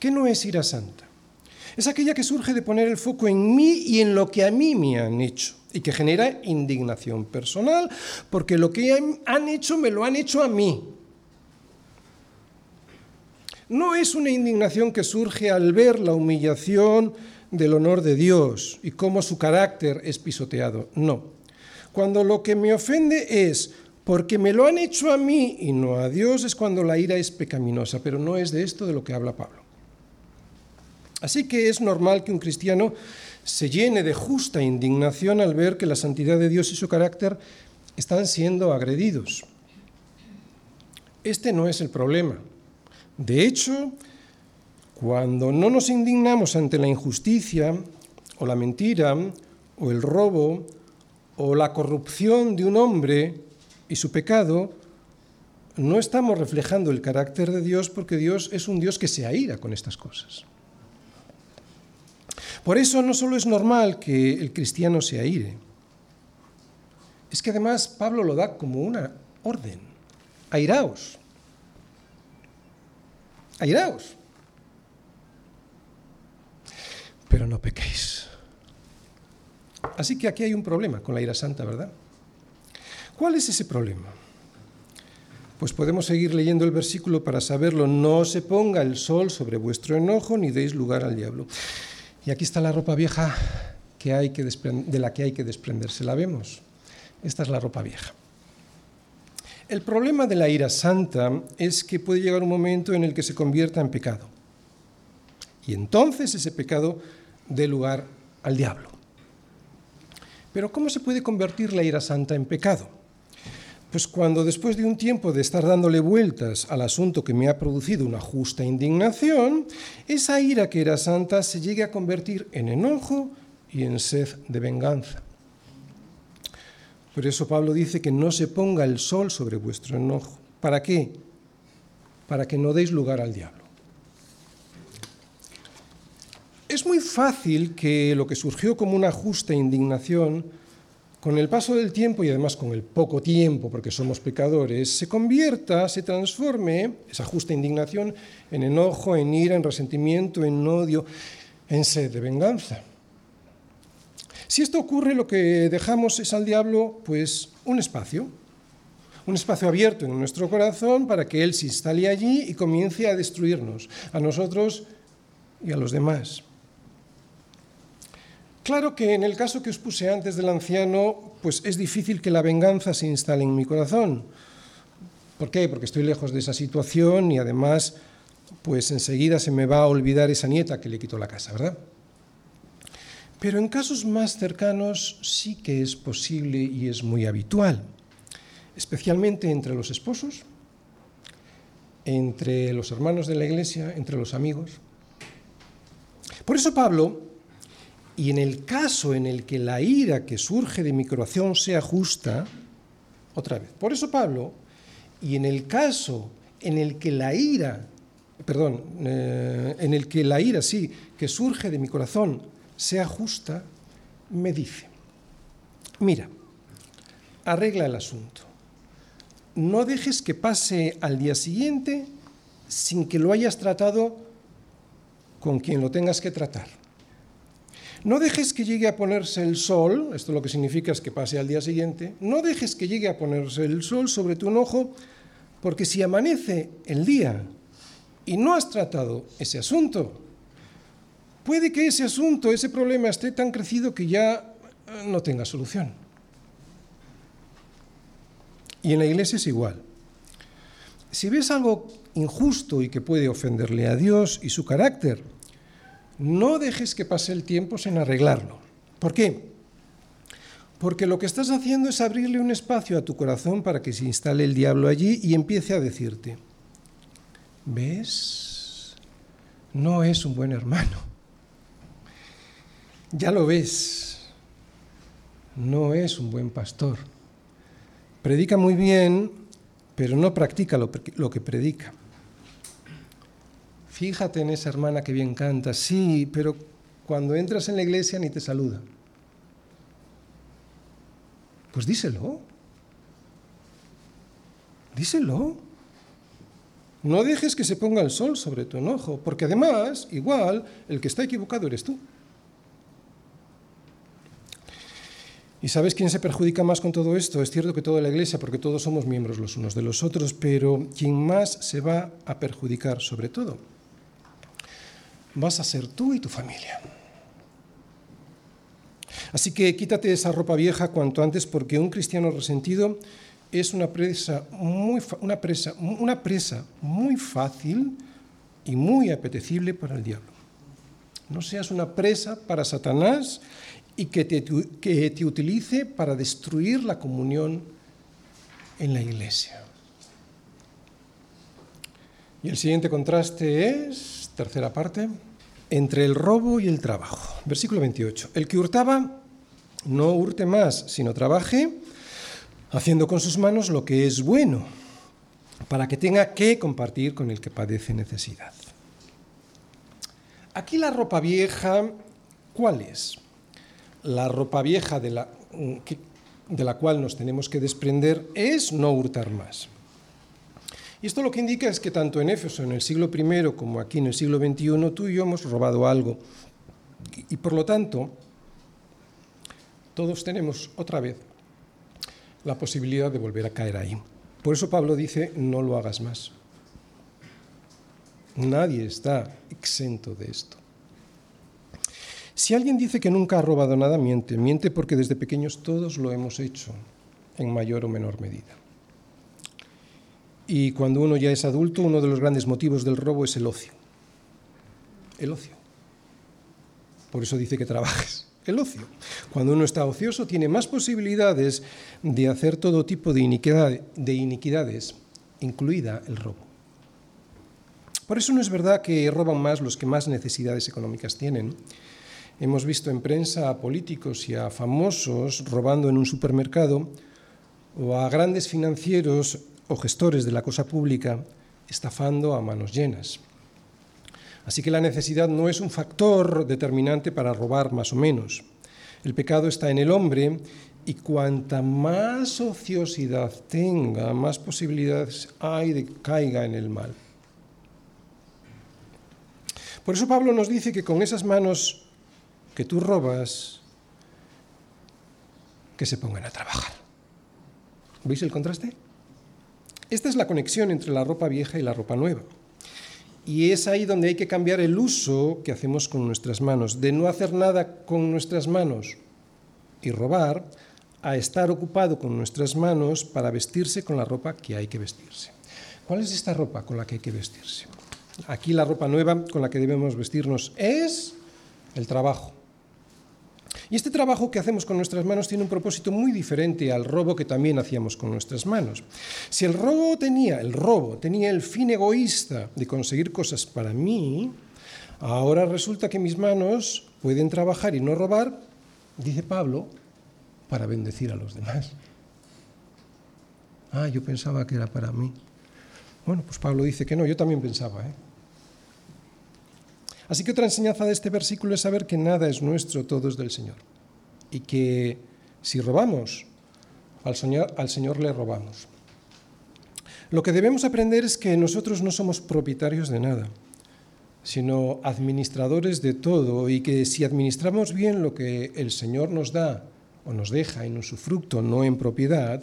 ¿Qué no es ira santa? Es aquella que surge de poner el foco en mí y en lo que a mí me han hecho y que genera indignación personal, porque lo que han hecho me lo han hecho a mí. No es una indignación que surge al ver la humillación del honor de Dios y cómo su carácter es pisoteado. No. Cuando lo que me ofende es porque me lo han hecho a mí y no a Dios es cuando la ira es pecaminosa, pero no es de esto de lo que habla Pablo. Así que es normal que un cristiano se llene de justa indignación al ver que la santidad de Dios y su carácter están siendo agredidos. Este no es el problema. De hecho, cuando no nos indignamos ante la injusticia o la mentira o el robo o la corrupción de un hombre, y su pecado, no estamos reflejando el carácter de Dios porque Dios es un Dios que se aira con estas cosas. Por eso no solo es normal que el cristiano se aire, es que además Pablo lo da como una orden. Airaos. Airaos. Pero no pequéis. Así que aquí hay un problema con la ira santa, ¿verdad? ¿Cuál es ese problema? Pues podemos seguir leyendo el versículo para saberlo. No se ponga el sol sobre vuestro enojo ni deis lugar al diablo. Y aquí está la ropa vieja que hay que de la que hay que desprenderse. ¿La vemos? Esta es la ropa vieja. El problema de la ira santa es que puede llegar un momento en el que se convierta en pecado. Y entonces ese pecado dé lugar al diablo. Pero ¿cómo se puede convertir la ira santa en pecado? Pues cuando después de un tiempo de estar dándole vueltas al asunto que me ha producido una justa indignación, esa ira que era santa se llegue a convertir en enojo y en sed de venganza. Por eso Pablo dice que no se ponga el sol sobre vuestro enojo. ¿Para qué? Para que no deis lugar al diablo. Es muy fácil que lo que surgió como una justa indignación con el paso del tiempo y además con el poco tiempo, porque somos pecadores, se convierta, se transforme esa justa indignación en enojo, en ira, en resentimiento, en odio, en sed de venganza. Si esto ocurre, lo que dejamos es al diablo, pues, un espacio, un espacio abierto en nuestro corazón para que Él se instale allí y comience a destruirnos, a nosotros y a los demás. Claro que en el caso que os puse antes del anciano, pues es difícil que la venganza se instale en mi corazón. ¿Por qué? Porque estoy lejos de esa situación y además, pues enseguida se me va a olvidar esa nieta que le quitó la casa, ¿verdad? Pero en casos más cercanos sí que es posible y es muy habitual, especialmente entre los esposos, entre los hermanos de la iglesia, entre los amigos. Por eso Pablo y en el caso en el que la ira que surge de mi corazón sea justa, otra vez, por eso Pablo, y en el caso en el que la ira, perdón, eh, en el que la ira, sí, que surge de mi corazón sea justa, me dice, mira, arregla el asunto. No dejes que pase al día siguiente sin que lo hayas tratado con quien lo tengas que tratar. No dejes que llegue a ponerse el sol, esto lo que significa es que pase al día siguiente, no dejes que llegue a ponerse el sol sobre tu enojo, porque si amanece el día y no has tratado ese asunto, puede que ese asunto, ese problema esté tan crecido que ya eh, no tenga solución. Y en la iglesia es igual. Si ves algo injusto y que puede ofenderle a Dios y su carácter, no dejes que pase el tiempo sin arreglarlo. ¿Por qué? Porque lo que estás haciendo es abrirle un espacio a tu corazón para que se instale el diablo allí y empiece a decirte, ¿ves? No es un buen hermano. Ya lo ves. No es un buen pastor. Predica muy bien, pero no practica lo, que predica. Fíjate en esa hermana que bien canta, sí, pero cuando entras en la iglesia ni te saluda. Pues díselo. Díselo. No dejes que se ponga el sol sobre tu enojo, porque además, igual, el que está equivocado eres tú. ¿Y sabes quién se perjudica más con todo esto? Es cierto que toda la iglesia, porque todos somos miembros los unos de los otros, pero quien más se va a perjudicar sobre todo vas a ser tú y tu familia. Así que quítate esa ropa vieja cuanto antes porque un cristiano resentido es una presa muy, una presa, una presa muy fácil y muy apetecible para el diablo. No seas una presa para Satanás y que te, que te utilice para destruir la comunión en la iglesia. Y el siguiente contraste es tercera parte, entre el robo y el trabajo. Versículo 28. El que hurtaba, no hurte más, sino trabaje, haciendo con sus manos lo que es bueno, para que tenga que compartir con el que padece necesidad. Aquí la ropa vieja ¿Cuál es? La ropa vieja de la, de la cual nos tenemos que desprender es no hurtar más. Y esto lo que indica es que tanto en Éfeso en el siglo I como aquí en el siglo XXI tú y yo hemos robado algo. Y por lo tanto, todos tenemos otra vez la posibilidad de volver a caer ahí. Por eso Pablo dice, no lo hagas más. Nadie está exento de esto. Si alguien dice que nunca ha robado nada, miente. Miente porque desde pequeños todos lo hemos hecho, en mayor o menor medida. Y cuando uno ya es adulto, uno de los grandes motivos del robo es el ocio. El ocio. Por eso dice que trabajes. El ocio. Cuando uno está ocioso tiene más posibilidades de hacer todo tipo de, iniquidades, incluida el robo. Por eso no es verdad que roban más los que más necesidades económicas tienen. Hemos visto en prensa a políticos y a famosos robando en un supermercado o a grandes financieros o gestores de la cosa pública estafando a manos llenas. Así que la necesidad no es un factor determinante para robar más o menos. El pecado está en el hombre y cuanta más ociosidad tenga, más posibilidades hay de que caiga en el mal. Por eso Pablo nos dice que con esas manos que tú robas, que se pongan a trabajar. ¿Veis el contraste? Esta es la conexión entre la ropa vieja y la ropa nueva. Y es ahí donde hay que cambiar el uso que hacemos con nuestras manos, de no hacer nada con nuestras manos y robar, a estar ocupado con nuestras manos para vestirse con la ropa que hay que vestirse. ¿Cuál es esta ropa con la que hay que vestirse? Aquí la ropa nueva con la que debemos vestirnos es el trabajo. Y este trabajo que hacemos con nuestras manos tiene un propósito muy diferente al robo que también hacíamos con nuestras manos. Si el robo tenía, el robo tenía el fin egoísta de conseguir cosas para mí, ahora resulta que mis manos pueden trabajar y no robar, dice Pablo, para bendecir a los demás. Ah, yo pensaba que era para mí. Bueno, pues Pablo dice que no, yo también pensaba, ¿eh? Así que otra enseñanza de este versículo es saber que nada es nuestro, todo es del Señor. Y que si robamos, al Señor, le robamos. Lo que debemos aprender es que nosotros no somos propietarios de nada, sino administradores de todo y que si administramos bien lo que el Señor nos da o nos deja en su fruto, no en propiedad,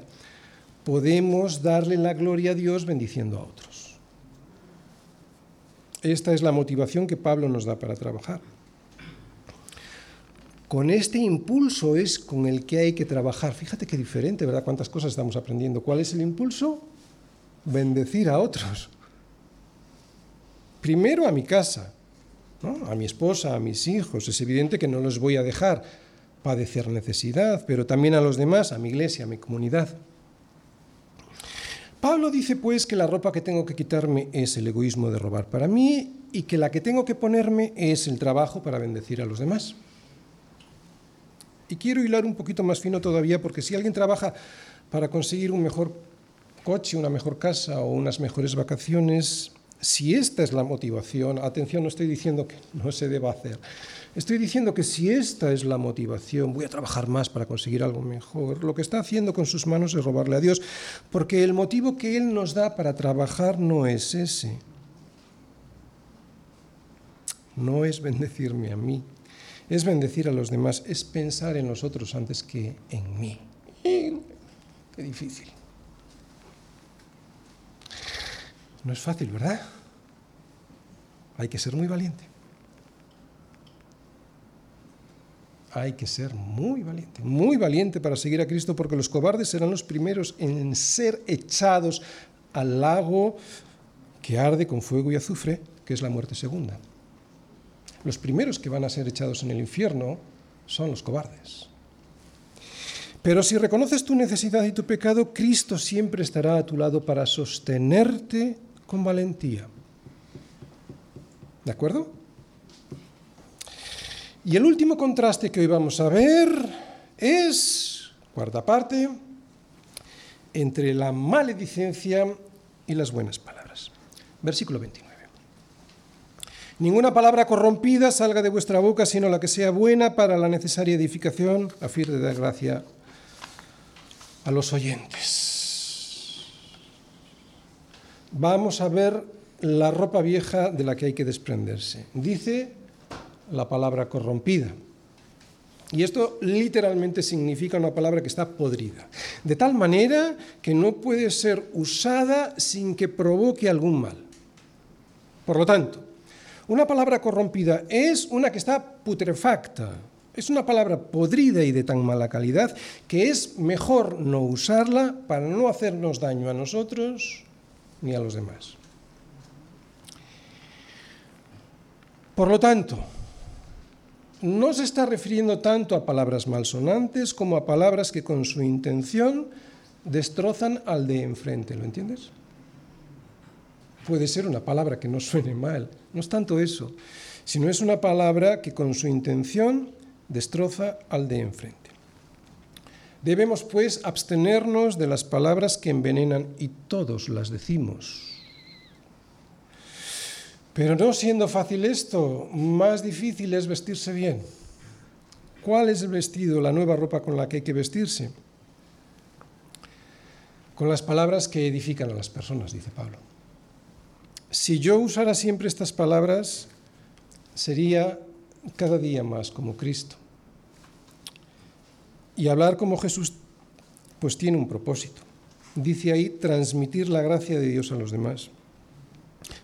podemos darle la gloria a Dios bendiciendo a otros. Esta es la motivación que Pablo nos da para trabajar. Con este impulso es con el que hay que trabajar. Fíjate qué diferente, ¿verdad? Cuántas cosas estamos aprendiendo. ¿Cuál es el impulso? Bendecir a otros. Primero a mi casa, a mi esposa, a mis hijos. Es evidente que no los voy a dejar padecer necesidad, pero también a los demás, a mi iglesia, a mi comunidad. Pablo dice pues que la ropa que tengo que quitarme es el egoísmo de robar para mí y que la que tengo que ponerme es el trabajo para bendecir a los demás. Y quiero hilar un poquito más fino todavía porque si alguien trabaja para conseguir un mejor coche, una mejor casa o unas mejores vacaciones, si esta es la motivación, atención, no estoy diciendo que no se deba hacer, Estoy diciendo que si esta es la motivación, voy a trabajar más para conseguir algo mejor, lo que está haciendo con sus manos es robarle a Dios, porque el motivo que Él nos da para trabajar no es ese. No es bendecirme a mí, es bendecir a los demás, es pensar en los otros antes que en mí. Qué difícil. No es fácil, ¿verdad? Hay que ser muy valiente. Hay que ser muy valiente, muy valiente para seguir a Cristo, porque los cobardes serán los primeros en ser echados al lago que arde con fuego y azufre, que es la muerte segunda. Los primeros que van a ser echados en el infierno son los cobardes. Pero si reconoces tu necesidad y tu pecado, Cristo siempre estará a tu lado para sostenerte con valentía. ¿De acuerdo? Y el último contraste que hoy vamos a ver es, cuarta parte, entre la maledicencia y las buenas palabras. Versículo 29. Ninguna palabra corrompida salga de vuestra boca, sino la que sea buena para la necesaria edificación, a fin de dar gracia a los oyentes. Vamos a ver la ropa vieja de la que hay que desprenderse. Dice la palabra corrompida. Y esto literalmente significa una palabra que está podrida, de tal manera que no puede ser usada sin que provoque algún mal. Por lo tanto, una palabra corrompida es una que está putrefacta, es una palabra podrida y de tan mala calidad que es mejor no usarla para no hacernos daño a nosotros ni a los demás. Por lo tanto, no se está refiriendo tanto a palabras malsonantes como a palabras que con su intención destrozan al de enfrente, ¿lo entiendes? Puede ser una palabra que no suene mal, no es tanto eso, sino es una palabra que con su intención destroza al de enfrente. Debemos pues abstenernos de las palabras que envenenan y todos las decimos. Pero no siendo fácil esto, más difícil es vestirse bien. ¿Cuál es el vestido, la nueva ropa con la que hay que vestirse? Con las palabras que edifican a las personas, dice Pablo. Si yo usara siempre estas palabras, sería cada día más como Cristo. Y hablar como Jesús, pues tiene un propósito. Dice ahí, transmitir la gracia de Dios a los demás.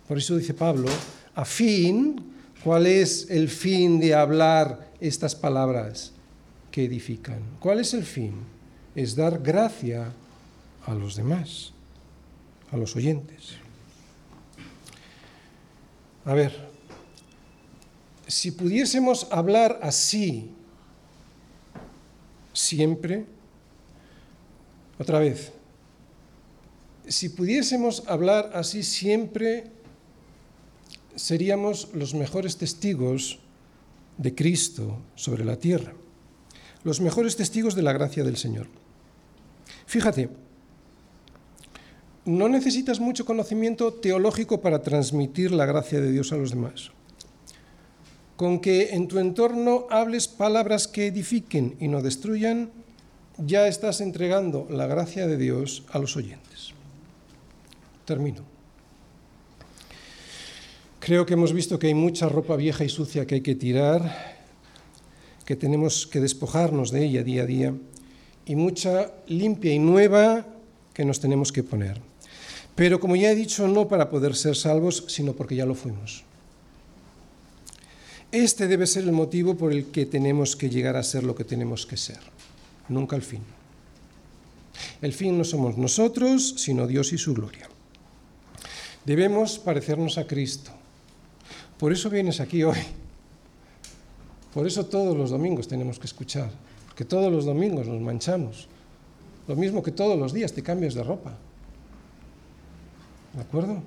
Por eso dice Pablo, a fin, ¿cuál es el fin de hablar estas palabras que edifican? ¿Cuál es el fin? Es dar gracia a los demás, a los oyentes. A ver, si pudiésemos hablar así siempre, otra vez, si pudiésemos hablar así siempre, seríamos los mejores testigos de Cristo sobre la tierra, los mejores testigos de la gracia del Señor. Fíjate, no necesitas mucho conocimiento teológico para transmitir la gracia de Dios a los demás. Con que en tu entorno hables palabras que edifiquen y no destruyan, ya estás entregando la gracia de Dios a los oyentes. Termino. Creo que hemos visto que hay mucha ropa vieja y sucia que hay que tirar, que tenemos que despojarnos de ella día a día, y mucha limpia y nueva que nos tenemos que poner. Pero como ya he dicho, no para poder ser salvos, sino porque ya lo fuimos. Este debe ser el motivo por el que tenemos que llegar a ser lo que tenemos que ser, nunca el fin. El fin no somos nosotros, sino Dios y su gloria. Debemos parecernos a Cristo, por eso vienes aquí hoy. Por eso todos los domingos tenemos que escuchar, porque todos los domingos nos manchamos. Lo mismo que todos los días te cambias de ropa. ¿De acuerdo?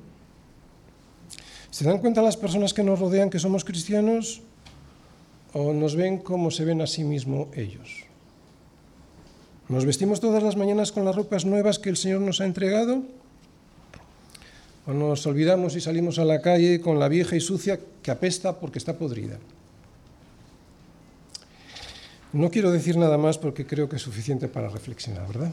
¿Se dan cuenta las personas que nos rodean que somos cristianos o nos ven como se ven a sí mismos ellos? ¿Nos vestimos todas las mañanas con las ropas nuevas que el Señor nos ha entregado? Nos olvidamos y salimos a la calle con la vieja y sucia que apesta porque está podrida. No quiero decir nada más porque creo que es suficiente para reflexionar, ¿verdad?